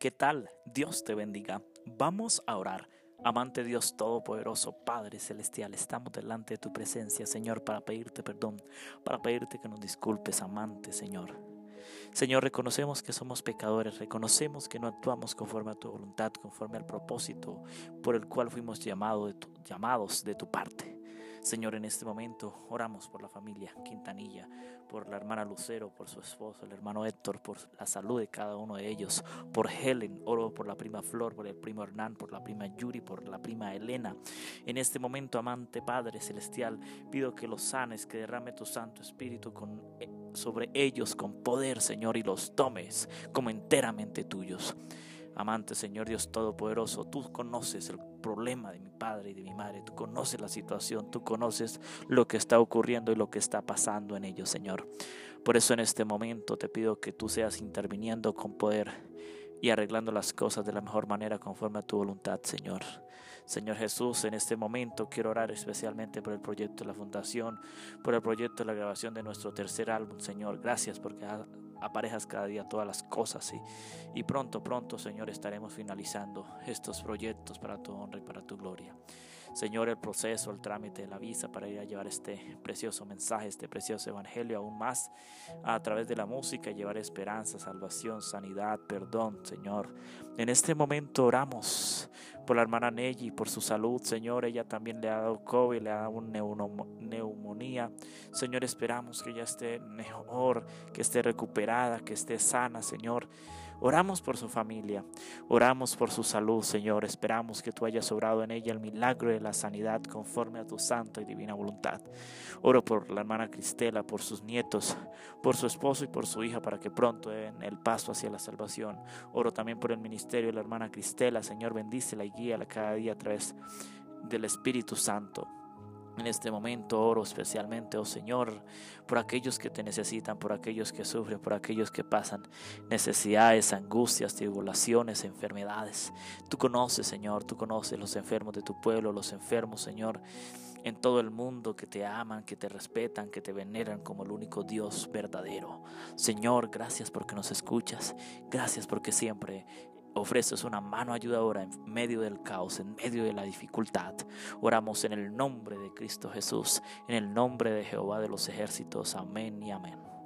¿Qué tal? Dios te bendiga. Vamos a orar. Amante Dios Todopoderoso, Padre Celestial, estamos delante de tu presencia, Señor, para pedirte perdón, para pedirte que nos disculpes, amante, Señor. Señor, reconocemos que somos pecadores, reconocemos que no actuamos conforme a tu voluntad, conforme al propósito por el cual fuimos llamados de tu parte. Señor, en este momento oramos por la familia Quintanilla, por la hermana Lucero, por su esposo, el hermano Héctor, por la salud de cada uno de ellos, por Helen, oro por la prima Flor, por el primo Hernán, por la prima Yuri, por la prima Elena. En este momento, amante Padre Celestial, pido que los sanes, que derrame tu Santo Espíritu eh, sobre ellos con poder, Señor, y los tomes como enteramente tuyos. Amante Señor Dios Todopoderoso, tú conoces el problema de mi padre y de mi madre, tú conoces la situación, tú conoces lo que está ocurriendo y lo que está pasando en ellos, Señor. Por eso en este momento te pido que tú seas interviniendo con poder y arreglando las cosas de la mejor manera conforme a tu voluntad, Señor. Señor Jesús, en este momento quiero orar especialmente por el proyecto de la fundación, por el proyecto de la grabación de nuestro tercer álbum, Señor. Gracias porque aparejas cada día todas las cosas y, y pronto, pronto, Señor, estaremos finalizando estos proyectos para tu honra y para tu gloria. Señor, el proceso, el trámite de la visa para ir a llevar este precioso mensaje, este precioso evangelio aún más a través de la música, llevar esperanza, salvación, sanidad, perdón, Señor. En este momento oramos por la hermana Nelly, por su salud, Señor. Ella también le ha dado COVID, le ha dado neumonía. Señor, esperamos que ella esté mejor, que esté recuperada, que esté sana, Señor. Oramos por su familia, oramos por su salud, Señor. Esperamos que tú hayas obrado en ella el milagro de la sanidad conforme a tu santa y divina voluntad. Oro por la hermana Cristela, por sus nietos, por su esposo y por su hija, para que pronto den el paso hacia la salvación. Oro también por el ministerio de la hermana Cristela. Señor, bendícela y guíala cada día a través del Espíritu Santo. En este momento oro especialmente, oh Señor, por aquellos que te necesitan, por aquellos que sufren, por aquellos que pasan necesidades, angustias, tribulaciones, enfermedades. Tú conoces, Señor, tú conoces los enfermos de tu pueblo, los enfermos, Señor, en todo el mundo que te aman, que te respetan, que te veneran como el único Dios verdadero. Señor, gracias porque nos escuchas, gracias porque siempre ofreces una mano ayudadora en medio del caos, en medio de la dificultad. Oramos en el nombre de Cristo Jesús, en el nombre de Jehová de los ejércitos. Amén y amén.